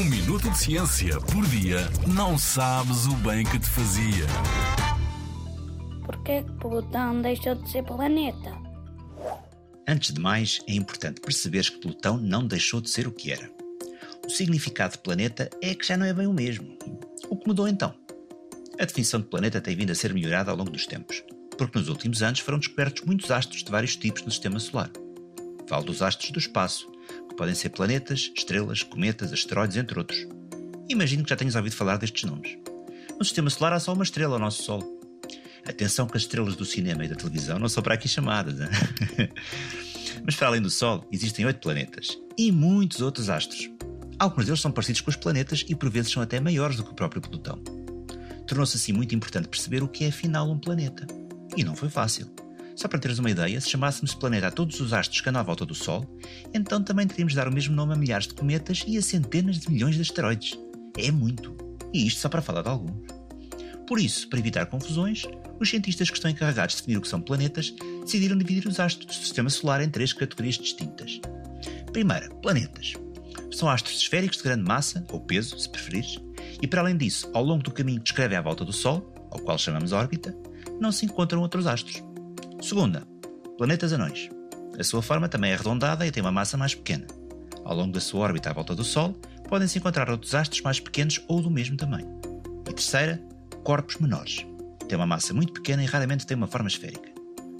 Um minuto de ciência por dia não sabes o bem que te fazia. Porquê que Plutão deixou de ser planeta? Antes de mais, é importante perceberes que Plutão não deixou de ser o que era. O significado de planeta é que já não é bem o mesmo. O que mudou então? A definição de planeta tem vindo a ser melhorada ao longo dos tempos, porque nos últimos anos foram descobertos muitos astros de vários tipos no sistema solar. Falo dos astros do espaço, podem ser planetas, estrelas, cometas, asteroides, entre outros. Imagino que já tenhas ouvido falar destes nomes. No sistema solar há só uma estrela, o nosso Sol. Atenção que as estrelas do cinema e da televisão não são para aqui chamadas. Hein? Mas para além do Sol, existem oito planetas e muitos outros astros. Alguns deles são parecidos com os planetas e por vezes são até maiores do que o próprio Plutão. Tornou-se assim muito importante perceber o que é afinal um planeta. E não foi fácil. Só para teres uma ideia, se chamássemos planeta a todos os astros que andam à volta do Sol, então também teríamos de dar o mesmo nome a milhares de cometas e a centenas de milhões de asteroides. É muito. E isto só para falar de alguns. Por isso, para evitar confusões, os cientistas que estão encarregados de definir o que são planetas decidiram dividir os astros do sistema solar em três categorias distintas. Primeira, planetas. São astros esféricos de grande massa, ou peso, se preferires, e para além disso, ao longo do caminho que descrevem à volta do Sol, ao qual chamamos órbita, não se encontram outros astros. Segunda, planetas anões. A sua forma também é arredondada e tem uma massa mais pequena. Ao longo da sua órbita à volta do Sol, podem-se encontrar outros astros mais pequenos ou do mesmo tamanho. E terceira, corpos menores. Tem uma massa muito pequena e raramente tem uma forma esférica.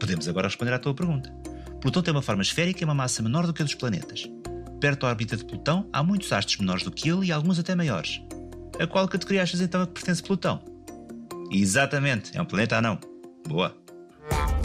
Podemos agora responder à tua pergunta. Plutão tem uma forma esférica e uma massa menor do que a dos planetas. Perto da órbita de Plutão há muitos astros menores do que ele e alguns até maiores. A qual categoria achas então a que pertence Plutão? Exatamente, é um planeta anão. Boa!